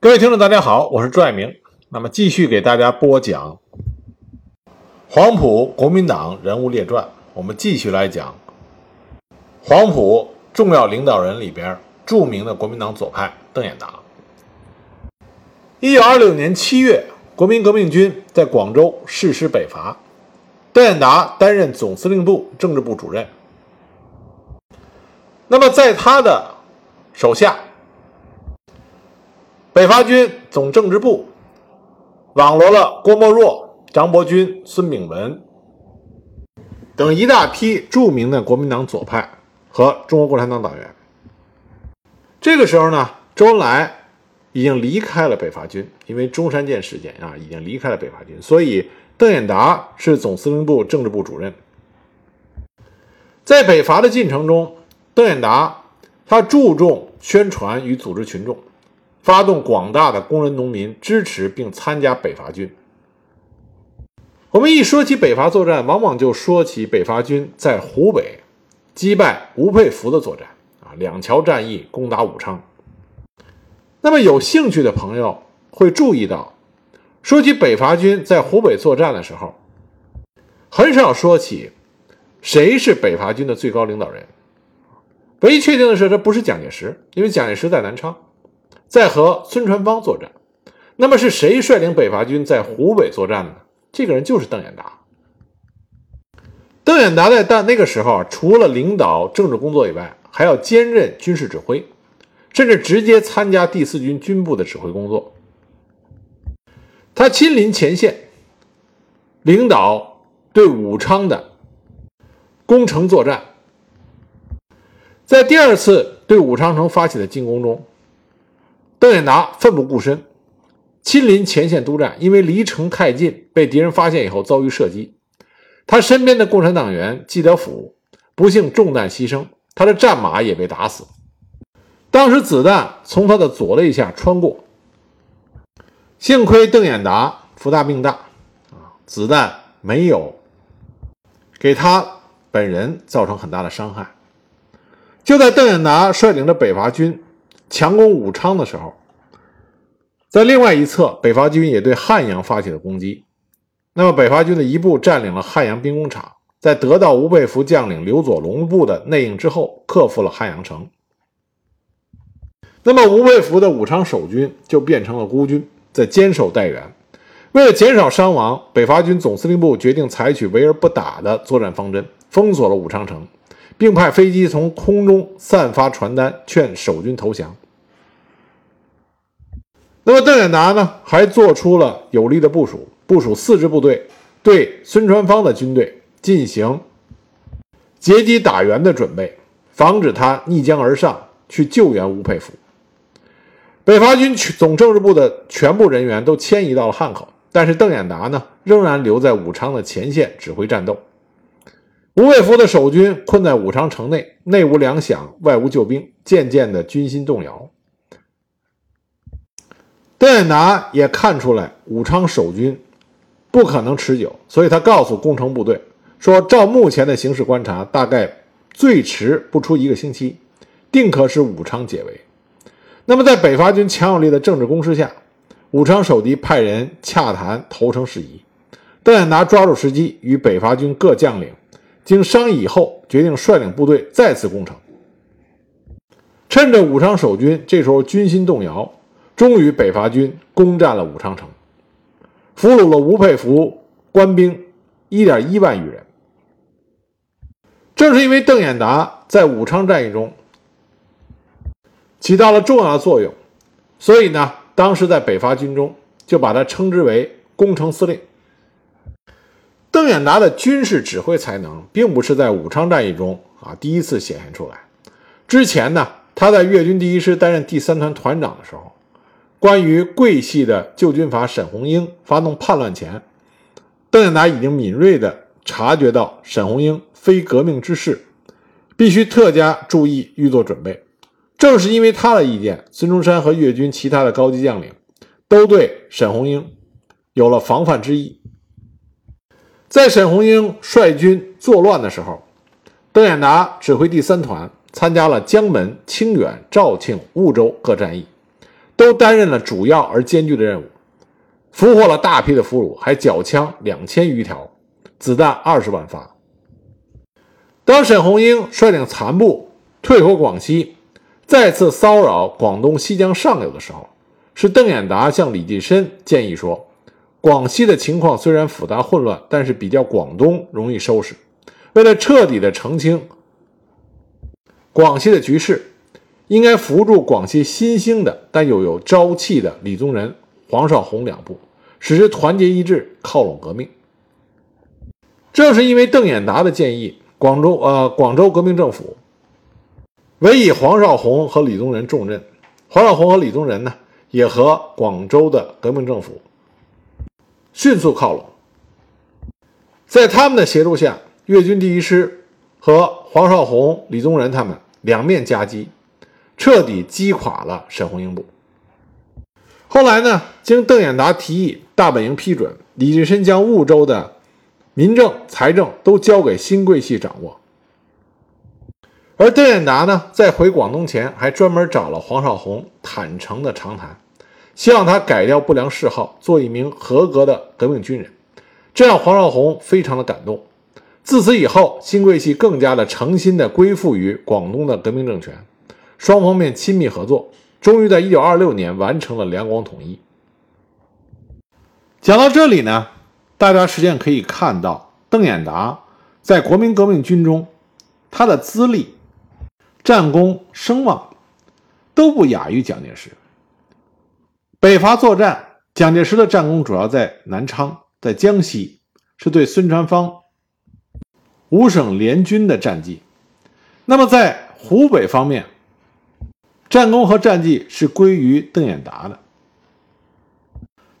各位听众，大家好，我是朱爱明。那么继续给大家播讲黄埔国民党人物列传。我们继续来讲黄埔重要领导人里边著名的国民党左派邓演达。一九二六年七月，国民革命军在广州誓师北伐，邓演达担任总司令部政治部主任。那么在他的手下。北伐军总政治部网罗了郭沫若、张伯钧、孙炳文等一大批著名的国民党左派和中国共产党党员。这个时候呢，周恩来已经离开了北伐军，因为中山舰事件啊，已经离开了北伐军，所以邓演达是总司令部政治部主任。在北伐的进程中，邓演达他注重宣传与组织群众。发动广大的工人农民支持并参加北伐军。我们一说起北伐作战，往往就说起北伐军在湖北击败吴佩孚的作战啊，两桥战役攻打武昌。那么有兴趣的朋友会注意到，说起北伐军在湖北作战的时候，很少说起谁是北伐军的最高领导人。唯一确定的是，这不是蒋介石，因为蒋介石在南昌。在和孙传芳作战，那么是谁率领北伐军在湖北作战呢？这个人就是邓演达。邓演达在但那个时候，除了领导政治工作以外，还要兼任军事指挥，甚至直接参加第四军军部的指挥工作。他亲临前线，领导对武昌的攻城作战。在第二次对武昌城发起的进攻中。邓演达奋不顾身，亲临前线督战，因为离城太近，被敌人发现以后遭遇射击。他身边的共产党员季德甫不幸中弹牺牲，他的战马也被打死。当时子弹从他的左肋下穿过，幸亏邓演达福大命大，啊，子弹没有给他本人造成很大的伤害。就在邓演达率领着北伐军。强攻武昌的时候，在另外一侧，北伐军也对汉阳发起了攻击。那么，北伐军的一部占领了汉阳兵工厂，在得到吴佩孚将领刘佐龙部的内应之后，克服了汉阳城。那么，吴佩孚的武昌守军就变成了孤军，在坚守待援。为了减少伤亡，北伐军总司令部决定采取围而不打的作战方针，封锁了武昌城。并派飞机从空中散发传单，劝守军投降。那么邓演达呢，还做出了有力的部署，部署四支部队对孙传芳的军队进行截击打援的准备，防止他逆江而上去救援吴佩孚。北伐军总政治部的全部人员都迁移到了汉口，但是邓演达呢，仍然留在武昌的前线指挥战斗。吴佩孚的守军困在武昌城内，内无粮饷，外无救兵，渐渐的军心动摇。邓演达也看出来武昌守军不可能持久，所以他告诉攻城部队说：“照目前的形势观察，大概最迟不出一个星期，定可使武昌解围。”那么，在北伐军强有力的政治攻势下，武昌守敌派人洽谈投诚事宜。邓演达抓住时机，与北伐军各将领。经商议以后，决定率领部队再次攻城。趁着武昌守军这时候军心动摇，终于北伐军攻占了武昌城，俘虏了吴佩孚官兵一点一万余人。正是因为邓演达在武昌战役中起到了重要的作用，所以呢，当时在北伐军中就把他称之为攻城司令。邓演达的军事指挥才能，并不是在武昌战役中啊第一次显现出来。之前呢，他在粤军第一师担任第三团团长的时候，关于桂系的旧军阀沈鸿英发动叛乱前，邓演达已经敏锐地察觉到沈鸿英非革命之士，必须特加注意，预做准备。正是因为他的意见，孙中山和粤军其他的高级将领都对沈鸿英有了防范之意。在沈鸿英率军作乱的时候，邓演达指挥第三团参加了江门、清远、肇庆、婺州各战役，都担任了主要而艰巨的任务，俘获了大批的俘虏，还缴枪两千余条，子弹二十万发。当沈鸿英率领残部退回广西，再次骚扰广东西江上游的时候，是邓演达向李济深建议说：“广西的情况虽然复杂混乱，但是比较广东容易收拾。为了彻底的澄清广西的局势。”应该扶助广西新兴的但又有朝气的李宗仁、黄绍竑两部，使之团结一致，靠拢革命。正是因为邓演达的建议，广州呃广州革命政府委以黄绍竑和李宗仁重任。黄绍竑和李宗仁呢，也和广州的革命政府迅速靠拢。在他们的协助下，粤军第一师和黄绍竑、李宗仁他们两面夹击。彻底击垮了沈鸿英部。后来呢，经邓演达提议，大本营批准，李济深将婺州的民政、财政都交给新桂系掌握。而邓演达呢，在回广东前，还专门找了黄绍竑坦诚的长谈，希望他改掉不良嗜好，做一名合格的革命军人。这让黄绍竑非常的感动。自此以后，新桂系更加的诚心的归附于广东的革命政权。双方面亲密合作，终于在一九二六年完成了两广统一。讲到这里呢，大家实际上可以看到，邓演达在国民革命军中，他的资历、战功、声望都不亚于蒋介石。北伐作战，蒋介石的战功主要在南昌，在江西，是对孙传芳五省联军的战绩。那么在湖北方面，战功和战绩是归于邓演达的。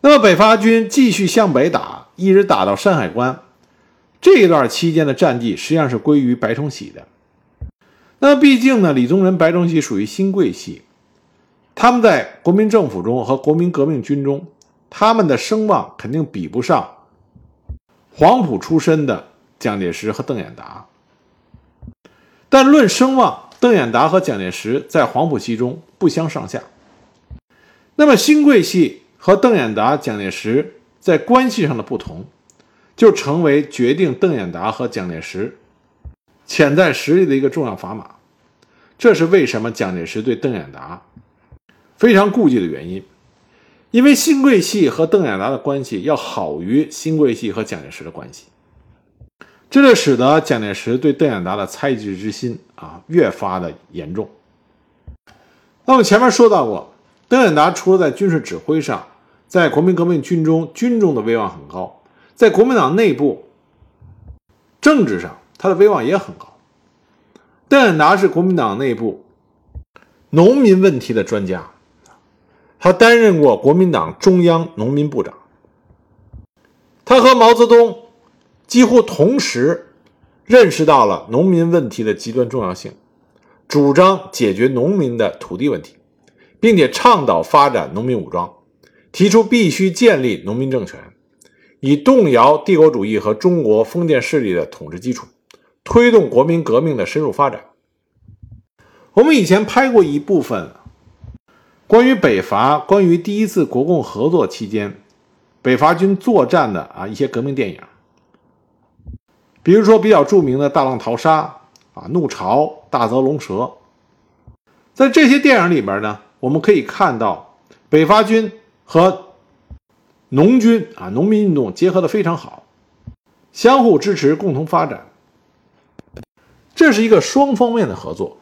那么北伐军继续向北打，一直打到山海关，这一段期间的战绩实际上是归于白崇禧的。那毕竟呢，李宗仁、白崇禧属于新桂系，他们在国民政府中和国民革命军中，他们的声望肯定比不上黄埔出身的蒋介石和邓演达。但论声望，邓演达和蒋介石在黄埔系中不相上下。那么新桂系和邓演达、蒋介石在关系上的不同，就成为决定邓演达和蒋介石潜在实力的一个重要砝码。这是为什么蒋介石对邓演达非常顾忌的原因，因为新桂系和邓演达的关系要好于新桂系和蒋介石的关系。这就使得蒋介石对邓演达的猜忌之心啊越发的严重。那么前面说到过，邓演达除了在军事指挥上，在国民革命军中军中的威望很高，在国民党内部政治上他的威望也很高。邓演达是国民党内部农民问题的专家，他担任过国民党中央农民部长，他和毛泽东。几乎同时认识到了农民问题的极端重要性，主张解决农民的土地问题，并且倡导发展农民武装，提出必须建立农民政权，以动摇帝国主义和中国封建势力的统治基础，推动国民革命的深入发展。我们以前拍过一部分关于北伐、关于第一次国共合作期间北伐军作战的啊一些革命电影。比如说比较著名的大浪淘沙啊，怒潮、大泽龙蛇，在这些电影里边呢，我们可以看到北伐军和农军啊，农民运动结合的非常好，相互支持，共同发展，这是一个双方面的合作。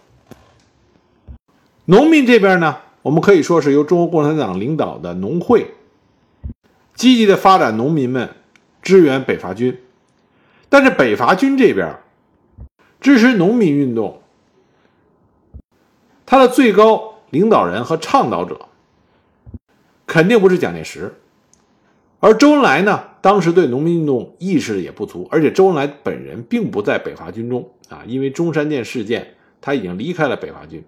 农民这边呢，我们可以说是由中国共产党领导的农会积极的发展，农民们支援北伐军。但是北伐军这边支持农民运动，他的最高领导人和倡导者肯定不是蒋介石，而周恩来呢，当时对农民运动意识也不足，而且周恩来本人并不在北伐军中啊，因为中山舰事件，他已经离开了北伐军。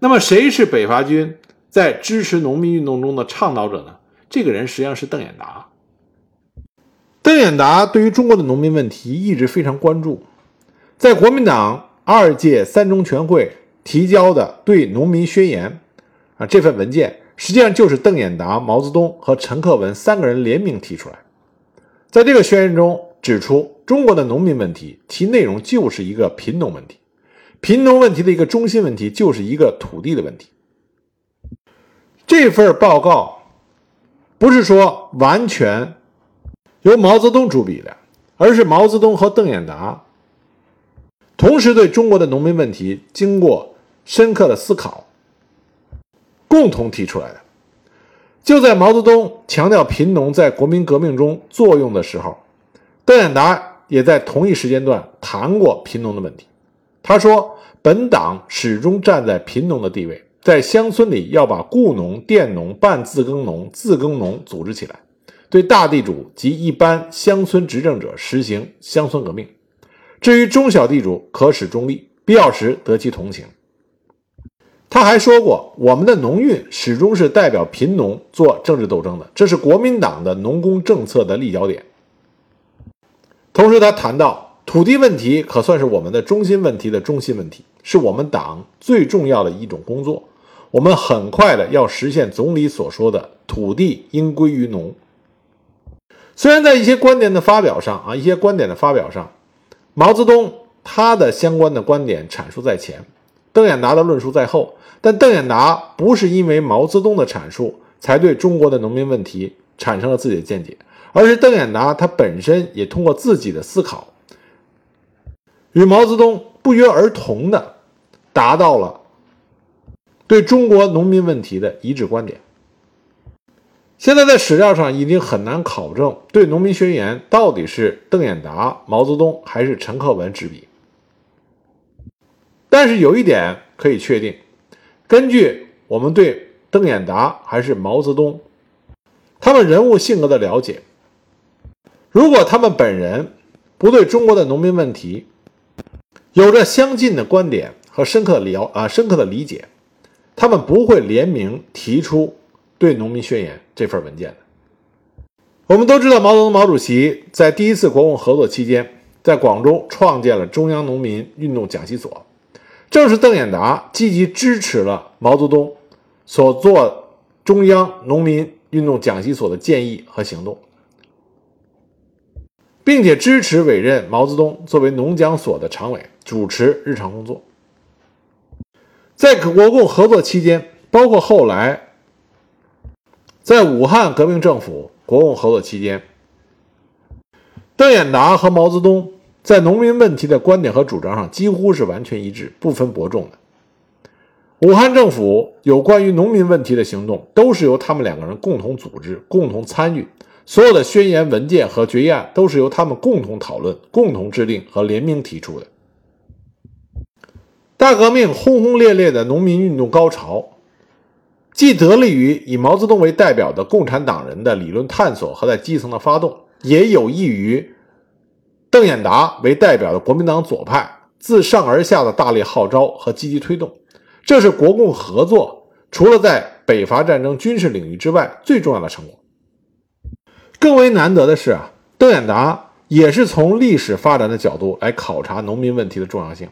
那么谁是北伐军在支持农民运动中的倡导者呢？这个人实际上是邓演达。邓演达对于中国的农民问题一直非常关注，在国民党二届三中全会提交的对农民宣言啊这份文件，实际上就是邓演达、毛泽东和陈克文三个人联名提出来。在这个宣言中指出，中国的农民问题，其内容就是一个贫农问题，贫农问题的一个中心问题就是一个土地的问题。这份报告不是说完全由毛泽东主笔的，而是毛泽东和邓演达同时对中国的农民问题经过深刻的思考，共同提出来的。就在毛泽东强调贫农在国民革命中作用的时候，邓演达也在同一时间段谈过贫农的问题。他说：“本党始终站在贫农的地位，在乡村里要把雇农、佃农、半自耕农、自耕农组织起来，对大地主及一般乡村执政者实行乡村革命。至于中小地主，可使中立，必要时得其同情。”他还说过，我们的农运始终是代表贫农做政治斗争的，这是国民党的农工政策的立脚点。同时，他谈到土地问题可算是我们的中心问题的中心问题，是我们党最重要的一种工作。我们很快的要实现总理所说的“土地应归于农”。虽然在一些观点的发表上啊，一些观点的发表上，毛泽东他的相关的观点阐述在前，邓演达的论述在后。但邓演达不是因为毛泽东的阐述才对中国的农民问题产生了自己的见解，而是邓演达他本身也通过自己的思考，与毛泽东不约而同的达到了对中国农民问题的一致观点。现在在史料上已经很难考证对《农民宣言》到底是邓演达、毛泽东还是陈克文执笔，但是有一点可以确定。根据我们对邓演达还是毛泽东他们人物性格的了解，如果他们本人不对中国的农民问题有着相近的观点和深刻的了啊深刻的理解，他们不会联名提出对《农民宣言》这份文件的。我们都知道，毛泽东毛主席在第一次国共合作期间，在广州创建了中央农民运动讲习所。正是邓演达积极支持了毛泽东所做中央农民运动讲习所的建议和行动，并且支持委任毛泽东作为农讲所的常委，主持日常工作。在国共合作期间，包括后来在武汉革命政府国共合作期间，邓演达和毛泽东。在农民问题的观点和主张上几乎是完全一致，不分伯仲的。武汉政府有关于农民问题的行动，都是由他们两个人共同组织、共同参与，所有的宣言文件和决议案都是由他们共同讨论、共同制定和联名提出的。大革命轰轰烈烈的农民运动高潮，既得力于以毛泽东为代表的共产党人的理论探索和在基层的发动，也有益于。邓演达为代表的国民党左派自上而下的大力号召和积极推动，这是国共合作除了在北伐战争军事领域之外最重要的成果。更为难得的是啊，邓演达也是从历史发展的角度来考察农民问题的重要性。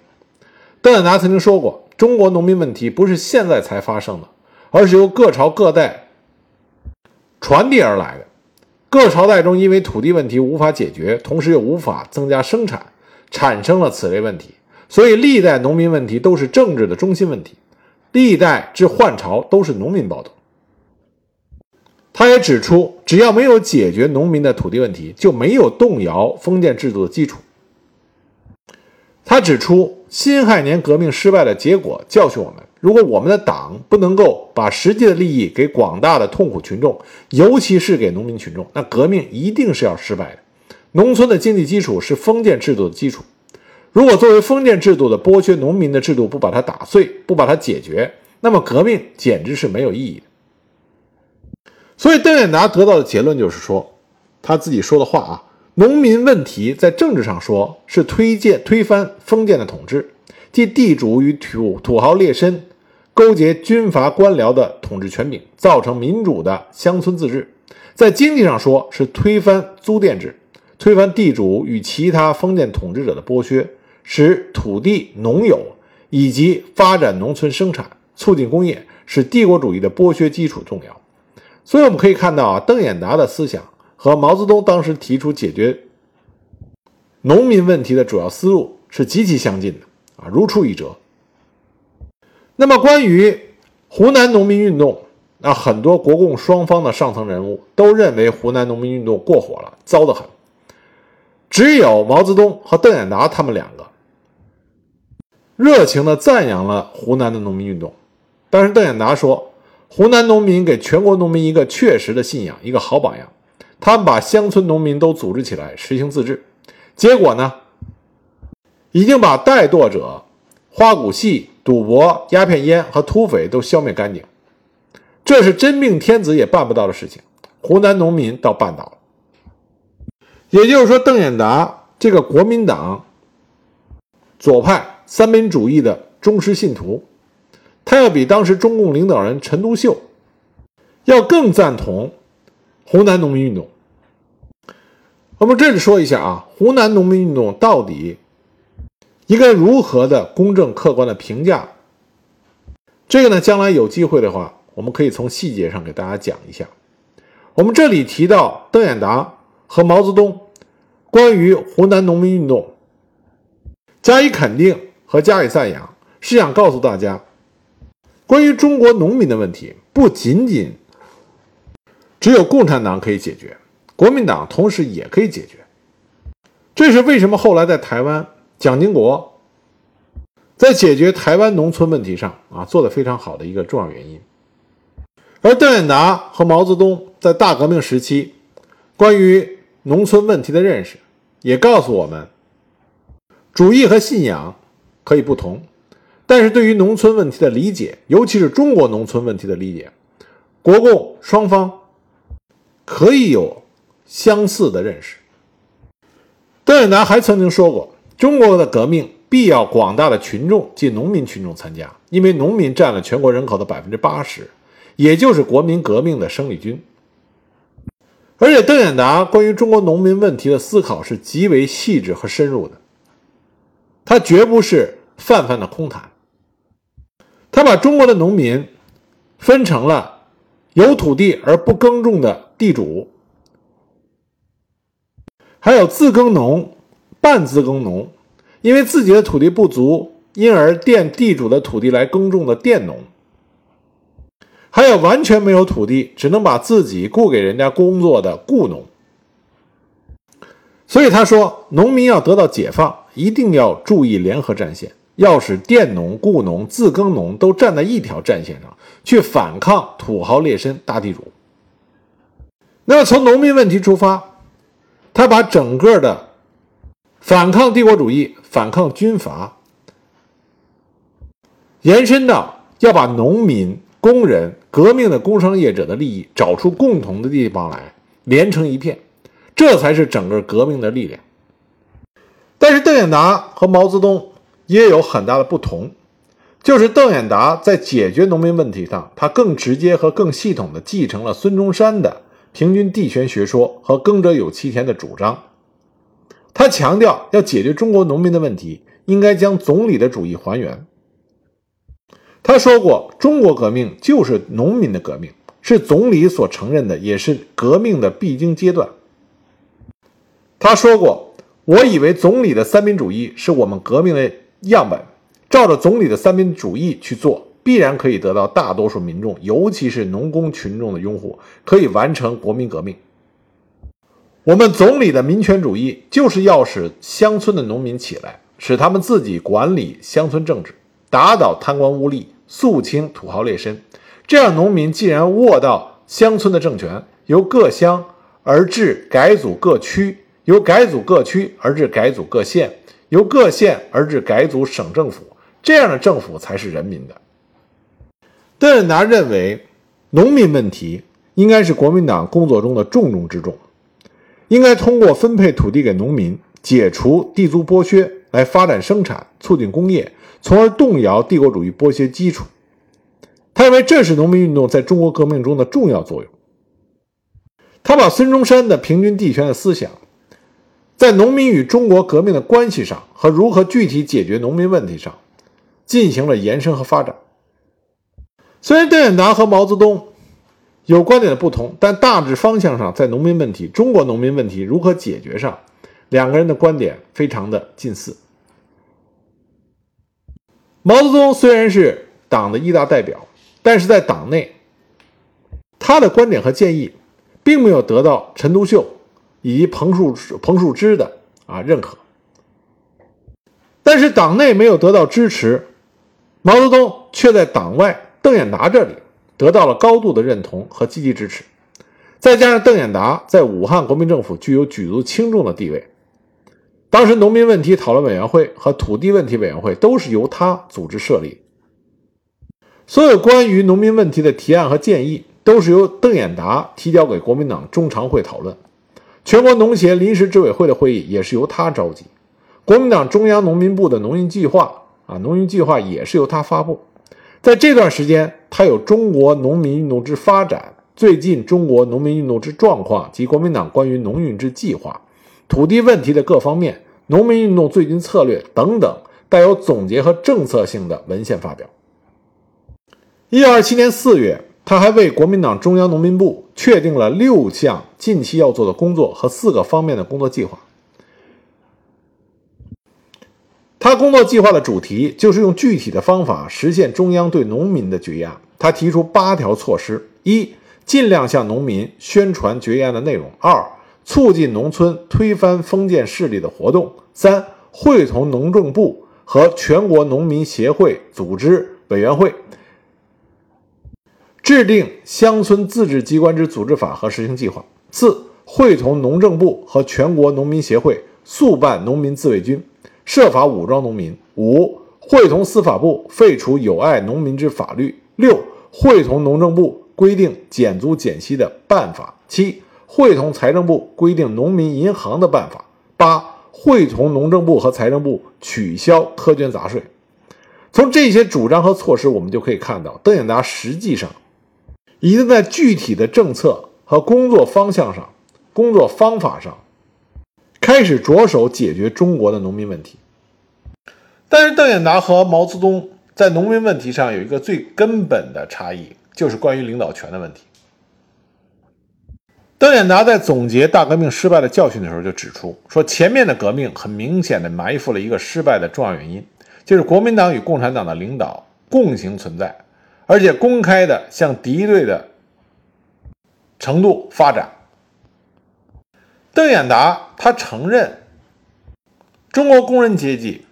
邓演达曾经说过：“中国农民问题不是现在才发生的，而是由各朝各代传递而来的。”各朝代中，因为土地问题无法解决，同时又无法增加生产，产生了此类问题。所以，历代农民问题都是政治的中心问题，历代至换朝都是农民暴动。他也指出，只要没有解决农民的土地问题，就没有动摇封建制度的基础。他指出，辛亥年革命失败的结果教训我们。如果我们的党不能够把实际的利益给广大的痛苦群众，尤其是给农民群众，那革命一定是要失败的。农村的经济基础是封建制度的基础，如果作为封建制度的剥削农民的制度不把它打碎，不把它解决，那么革命简直是没有意义的。所以邓演达得到的结论就是说，他自己说的话啊，农民问题在政治上说是推荐推翻封建的统治，即地主与土土豪劣绅。勾结军阀官僚的统治权柄，造成民主的乡村自治。在经济上说，是推翻租佃制，推翻地主与其他封建统治者的剥削，使土地农有，以及发展农村生产，促进工业，是帝国主义的剥削基础重要。所以我们可以看到啊，邓演达的思想和毛泽东当时提出解决农民问题的主要思路是极其相近的啊，如出一辙。那么关于湖南农民运动，那很多国共双方的上层人物都认为湖南农民运动过火了，糟得很。只有毛泽东和邓演达他们两个热情地赞扬了湖南的农民运动。但是邓演达说，湖南农民给全国农民一个确实的信仰，一个好榜样。他们把乡村农民都组织起来，实行自治。结果呢，已经把怠惰者、花鼓戏、赌博、鸦片烟和土匪都消灭干净。这是真命天子也办不到的事情，湖南农民倒办到了。也就是说，邓演达这个国民党左派三民主义的忠实信徒，他要比当时中共领导人陈独秀要更赞同湖南农民运动。我们这里说一下啊，湖南农民运动到底应该如何的公正客观的评价？这个呢，将来有机会的话，我们可以从细节上给大家讲一下。我们这里提到邓演达。和毛泽东关于湖南农民运动加以肯定和加以赞扬，是想告诉大家，关于中国农民的问题，不仅仅只有共产党可以解决，国民党同时也可以解决。这是为什么后来在台湾，蒋经国在解决台湾农村问题上啊做得非常好的一个重要原因。而邓演达和毛泽东在大革命时期关于农村问题的认识，也告诉我们，主义和信仰可以不同，但是对于农村问题的理解，尤其是中国农村问题的理解，国共双方可以有相似的认识。邓演达还曾经说过，中国的革命必要广大的群众即农民群众参加，因为农民占了全国人口的百分之八十，也就是国民革命的生力军。而且，邓演达关于中国农民问题的思考是极为细致和深入的，他绝不是泛泛的空谈。他把中国的农民分成了有土地而不耕种的地主，还有自耕农、半自耕农，因为自己的土地不足，因而佃地主的土地来耕种的佃农。还有完全没有土地，只能把自己雇给人家工作的雇农。所以他说，农民要得到解放，一定要注意联合战线，要使佃农、雇农、自耕农都站在一条战线上，去反抗土豪劣绅、大地主。那么从农民问题出发，他把整个的反抗帝国主义、反抗军阀，延伸到要把农民。工人、革命的工商业者的利益找出共同的地方来，连成一片，这才是整个革命的力量。但是邓演达和毛泽东也有很大的不同，就是邓演达在解决农民问题上，他更直接和更系统地继承了孙中山的平均地权学说和耕者有其田的主张。他强调要解决中国农民的问题，应该将总理的主义还原。他说过：“中国革命就是农民的革命，是总理所承认的，也是革命的必经阶段。”他说过：“我以为总理的三民主义是我们革命的样本，照着总理的三民主义去做，必然可以得到大多数民众，尤其是农工群众的拥护，可以完成国民革命。我们总理的民权主义就是要使乡村的农民起来，使他们自己管理乡村政治。”打倒贪官污吏，肃清土豪劣绅，这样农民既然握到乡村的政权，由各乡而至改组各区，由改组各区而至改组各县，由各县而至改组省政府，这样的政府才是人民的。邓演达认为，农民问题应该是国民党工作中的重中之重，应该通过分配土地给农民，解除地租剥削，来发展生产，促进工业。从而动摇帝国主义剥削基础，他认为这是农民运动在中国革命中的重要作用。他把孙中山的平均地权的思想，在农民与中国革命的关系上和如何具体解决农民问题上，进行了延伸和发展。虽然邓演达和毛泽东有观点的不同，但大致方向上，在农民问题、中国农民问题如何解决上，两个人的观点非常的近似。毛泽东虽然是党的一大代表，但是在党内，他的观点和建议并没有得到陈独秀以及彭树彭树之的啊认可。但是党内没有得到支持，毛泽东却在党外。邓演达这里得到了高度的认同和积极支持，再加上邓演达在武汉国民政府具有举足轻重的地位，当时农民问题讨论委员会和土地问题委员会都是由他组织设立，所有关于农民问题的提案和建议都是由邓演达提交给国民党中常会讨论，全国农协临时执委会的会议也是由他召集，国民党中央农民部的农运计划啊，农运计划也是由他发布。在这段时间，他有中国农民运动之发展、最近中国农民运动之状况及国民党关于农运之计划、土地问题的各方面、农民运动最近策略等等带有总结和政策性的文献发表。一九二七年四月，他还为国民党中央农民部确定了六项近期要做的工作和四个方面的工作计划。他工作计划的主题就是用具体的方法实现中央对农民的决议案。他提出八条措施：一、尽量向农民宣传决议案的内容；二、促进农村推翻封建势力的活动；三、会同农政部和全国农民协会组织委员会，制定乡村自治机关之组织法和实行计划；四、会同农政部和全国农民协会速办农民自卫军。设法武装农民。五、会同司法部废除有碍农民之法律。六、会同农政部规定减租减息的办法。七、会同财政部规定农民银行的办法。八、会同农政部和财政部取消苛捐杂税。从这些主张和措施，我们就可以看到，邓演达实际上已经在具体的政策和工作方向上、工作方法上。开始着手解决中国的农民问题，但是邓演达和毛泽东在农民问题上有一个最根本的差异，就是关于领导权的问题。邓演达在总结大革命失败的教训的时候就指出，说前面的革命很明显的埋伏了一个失败的重要原因，就是国民党与共产党的领导共行存在，而且公开的向敌对的程度发展。邓演达他承认，中国工人阶级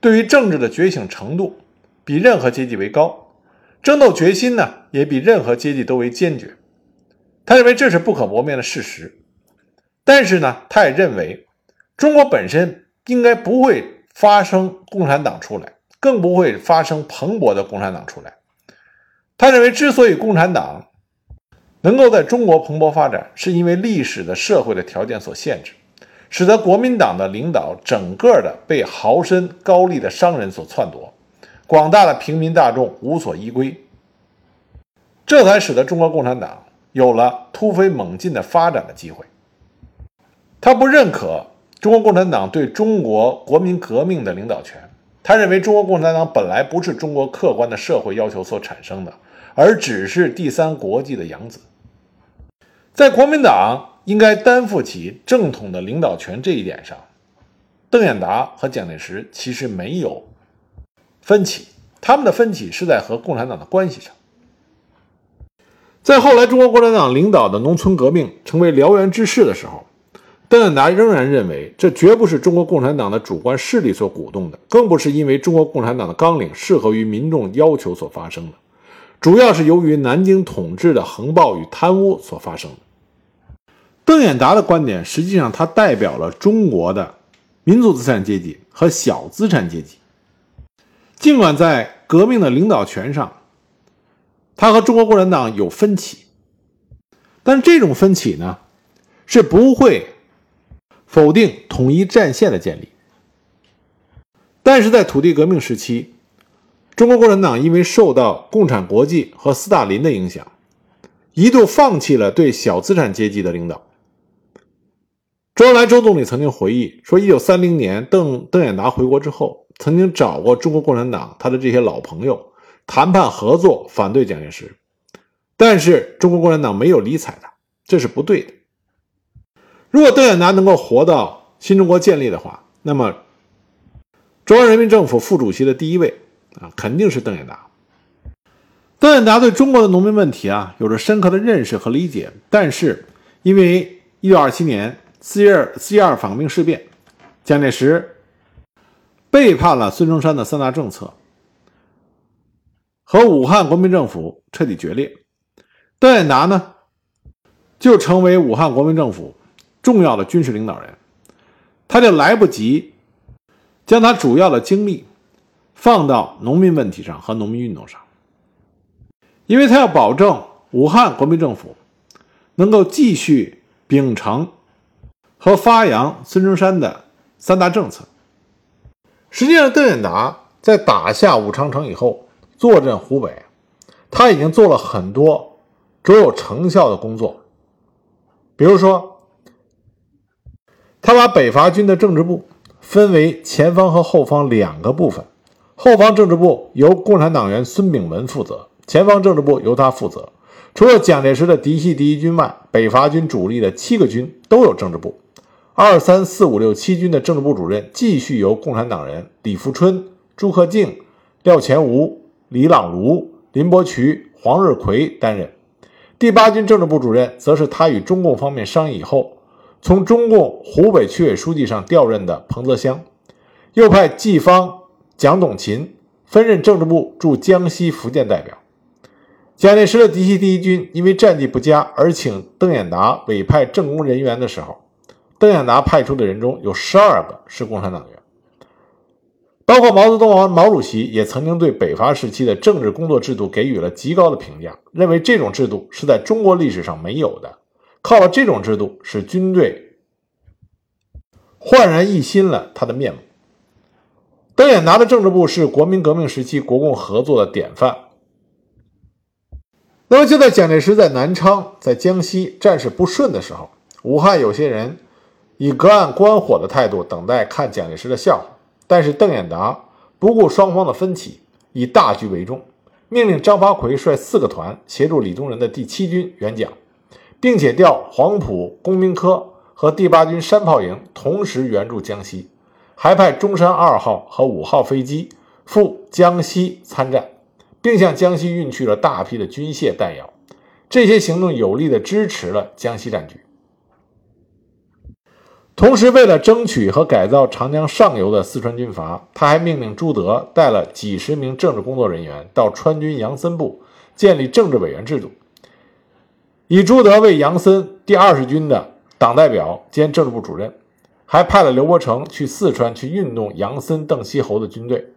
对于政治的觉醒程度比任何阶级为高，争斗决心呢也比任何阶级都为坚决。他认为这是不可磨灭的事实。但是呢，他也认为中国本身应该不会发生共产党出来，更不会发生蓬勃的共产党出来。他认为，之所以共产党，能够在中国蓬勃发展，是因为历史的社会的条件所限制，使得国民党的领导整个的被豪绅高丽的商人所篡夺，广大的平民大众无所依归，这才使得中国共产党有了突飞猛进的发展的机会。他不认可中国共产党对中国国民革命的领导权，他认为中国共产党本来不是中国客观的社会要求所产生的，而只是第三国际的养子。在国民党应该担负起正统的领导权这一点上，邓演达和蒋介石其实没有分歧，他们的分歧是在和共产党的关系上。在后来中国共产党领导的农村革命成为燎原之势的时候，邓演达仍然认为这绝不是中国共产党的主观势力所鼓动的，更不是因为中国共产党的纲领适合于民众要求所发生的，主要是由于南京统治的横暴与贪污所发生的。邓演达的观点，实际上他代表了中国的民族资产阶级和小资产阶级。尽管在革命的领导权上，他和中国共产党有分歧，但这种分歧呢，是不会否定统一战线的建立。但是在土地革命时期，中国共产党因为受到共产国际和斯大林的影响，一度放弃了对小资产阶级的领导。周恩来周总理曾经回忆说，一九三零年邓邓演达回国之后，曾经找过中国共产党他的这些老朋友，谈判合作，反对蒋介石。但是中国共产党没有理睬他，这是不对的。如果邓演达能够活到新中国建立的话，那么中央人民政府副主席的第一位啊，肯定是邓演达。邓演达对中国的农民问题啊，有着深刻的认识和理解，但是因为一九二七年四一二四一二反革命事变，蒋介石背叛了孙中山的三大政策，和武汉国民政府彻底决裂。邓演达呢，就成为武汉国民政府重要的军事领导人，他就来不及将他主要的精力放到农民问题上和农民运动上，因为他要保证武汉国民政府能够继续秉承和发扬孙中山的三大政策。实际上，邓演达在打下武昌城以后，坐镇湖北，他已经做了很多。卓有成效的工作，比如说，他把北伐军的政治部分为前方和后方两个部分，后方政治部由共产党员孙炳文负责，前方政治部由他负责。除了蒋介石的嫡系第一军外，北伐军主力的七个军都有政治部。二三四五六七军的政治部主任继续由共产党人李富春、朱克敬、廖乾吾、李朗如、林伯渠、黄日葵担任。第八军政治部主任，则是他与中共方面商议以后，从中共湖北区委书记上调任的彭泽湘，又派季方、蒋董勤分任政治部驻江西、福建代表。蒋介石的嫡系第一军因为战绩不佳，而请邓演达委派政工人员的时候，邓演达派出的人中有十二个是共产党员。包括毛泽东、毛主席也曾经对北伐时期的政治工作制度给予了极高的评价，认为这种制度是在中国历史上没有的。靠这种制度，使军队焕然一新了他的面目。邓演达的政治部是国民革命时期国共合作的典范。那么就在蒋介石在南昌、在江西战事不顺的时候，武汉有些人以隔岸观火的态度等待看蒋介石的笑话。但是邓演达不顾双方的分歧，以大局为重，命令张发奎率四个团协助李宗仁的第七军援蒋，并且调黄埔工兵科和第八军山炮营同时援助江西，还派中山二号和五号飞机赴江西参战，并向江西运去了大批的军械弹药。这些行动有力地支持了江西战局。同时，为了争取和改造长江上游的四川军阀，他还命令朱德带了几十名政治工作人员到川军杨森部建立政治委员制度，以朱德为杨森第二十军的党代表兼政治部主任，还派了刘伯承去四川去运动杨森、邓锡侯的军队，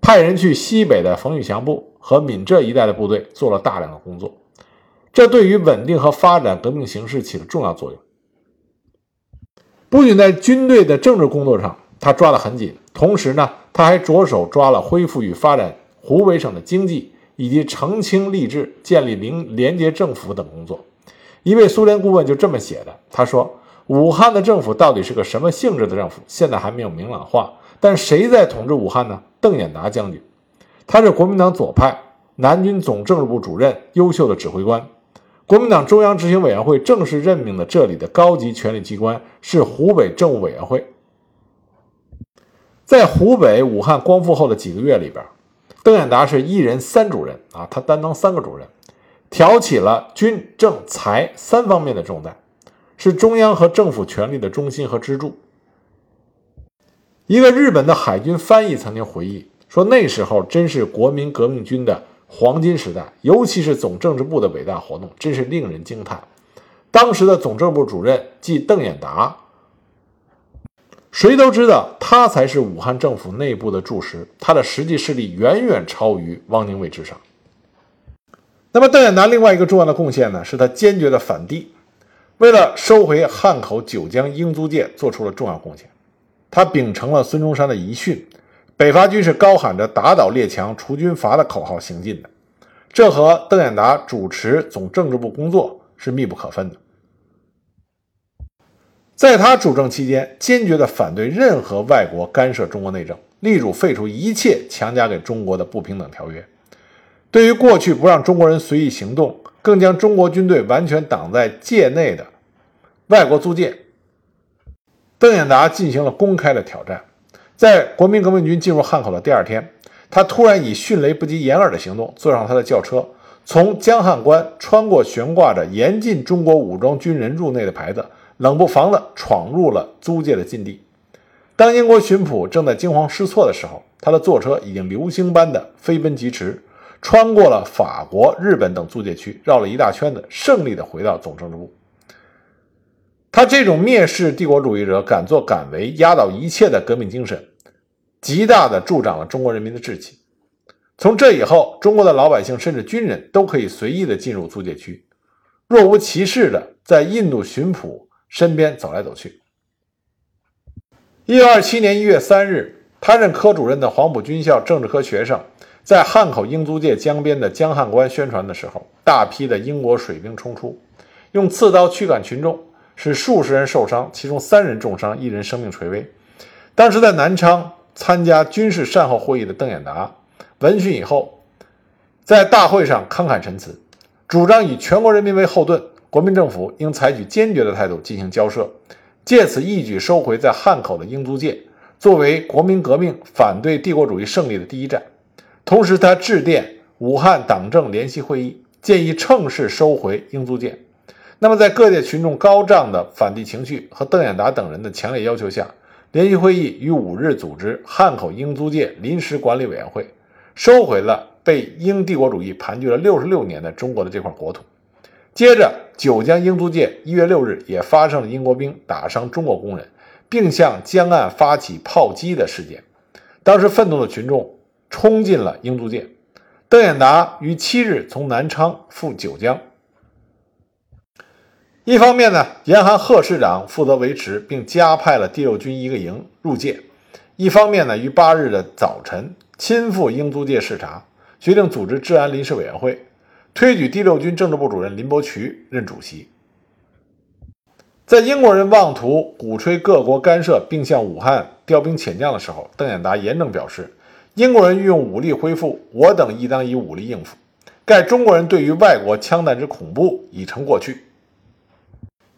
派人去西北的冯玉祥部和闽浙一带的部队做了大量的工作，这对于稳定和发展革命形势起了重要作用。不仅在军队的政治工作上，他抓得很紧，同时呢，他还着手抓了恢复与发展湖北省的经济，以及澄清吏治、建立联联结政府等工作。一位苏联顾问就这么写的：“他说，武汉的政府到底是个什么性质的政府，现在还没有明朗化。但谁在统治武汉呢？邓演达将军，他是国民党左派，南军总政治部主任，优秀的指挥官。”国民党中央执行委员会正式任命的这里的高级权力机关是湖北政务委员会。在湖北武汉光复后的几个月里边，邓演达是一人三主任啊，他担当三个主任，挑起了军政财三方面的重担，是中央和政府权力的中心和支柱。一个日本的海军翻译曾经回忆说，那时候真是国民革命军的。黄金时代，尤其是总政治部的伟大活动，真是令人惊叹。当时的总政部主任即邓演达，谁都知道他才是武汉政府内部的柱石，他的实际势力远远超于汪精卫之上。那么，邓演达另外一个重要的贡献呢，是他坚决的反帝，为了收回汉口、九江、英租界，做出了重要贡献。他秉承了孙中山的遗训。北伐军是高喊着“打倒列强，除军阀”的口号行进的，这和邓演达主持总政治部工作是密不可分的。在他主政期间，坚决地反对任何外国干涉中国内政，力主废除一切强加给中国的不平等条约。对于过去不让中国人随意行动，更将中国军队完全挡在界内的外国租界，邓演达进行了公开的挑战。在国民革命军进入汉口的第二天，他突然以迅雷不及掩耳的行动，坐上他的轿车，从江汉关穿过悬挂着“严禁中国武装军人入内”的牌子，冷不防地闯入了租界的禁地。当英国巡捕正在惊慌失措的时候，他的坐车已经流星般的飞奔疾驰，穿过了法国、日本等租界区，绕了一大圈子，胜利地回到总政治部。他这种蔑视帝国主义者、敢作敢为、压倒一切的革命精神。极大的助长了中国人民的志气。从这以后，中国的老百姓甚至军人都可以随意的进入租界区，若无其事的在印度巡捕身边走来走去。一九二七年一月三日，他任科主任的黄埔军校政治科学生在汉口英租界江边的江汉关宣传的时候，大批的英国水兵冲出，用刺刀驱赶群众，使数十人受伤，其中三人重伤，一人生命垂危。当时在南昌。参加军事善后会议的邓演达闻讯以后，在大会上慷慨陈词，主张以全国人民为后盾，国民政府应采取坚决的态度进行交涉，借此一举收回在汉口的英租界，作为国民革命反对帝国主义胜利的第一站。同时，他致电武汉党政联席会议，建议趁势收回英租界。那么，在各界群众高涨的反帝情绪和邓演达等人的强烈要求下，联席会议于五日组织汉口英租界临时管理委员会，收回了被英帝国主义盘踞了六十六年的中国的这块国土。接着，九江英租界一月六日也发生了英国兵打伤中国工人，并向江岸发起炮击的事件。当时，愤怒的群众冲进了英租界。邓演达于七日从南昌赴九江。一方面呢，严寒贺市长负责维持，并加派了第六军一个营入界；一方面呢，于八日的早晨亲赴英租界视察，决定组织治安临时委员会，推举第六军政治部主任林伯渠任主席。在英国人妄图鼓吹各国干涉，并向武汉调兵遣将的时候，邓演达严正表示：英国人运用武力恢复，我等亦当以武力应付。盖中国人对于外国枪弹之恐怖已成过去。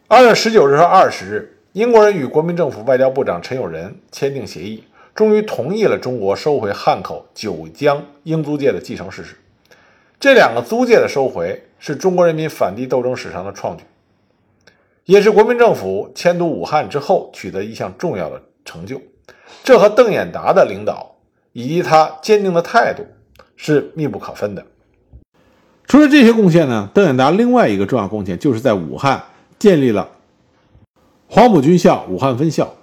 二月十九日和二十日，英国人与国民政府外交部长陈友仁签订协议，终于同意了中国收回汉口、九江英租界的继承事实。这两个租界的收回是中国人民反帝斗争史上的创举，也是国民政府迁都武汉之后取得一项重要的成就。这和邓演达的领导以及他坚定的态度是密不可分的。除了这些贡献呢，邓演达另外一个重要贡献就是在武汉。建立了黄埔军校武汉分校，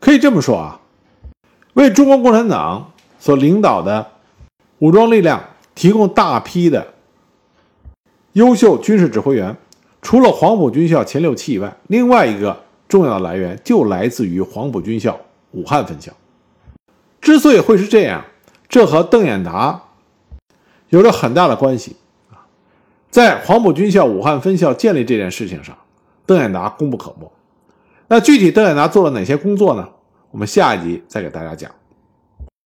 可以这么说啊，为中国共产党所领导的武装力量提供大批的优秀军事指挥员。除了黄埔军校前六期以外，另外一个重要的来源就来自于黄埔军校武汉分校。之所以会是这样，这和邓演达有着很大的关系啊。在黄埔军校武汉分校建立这件事情上。邓演达功不可没，那具体邓演达做了哪些工作呢？我们下一集再给大家讲。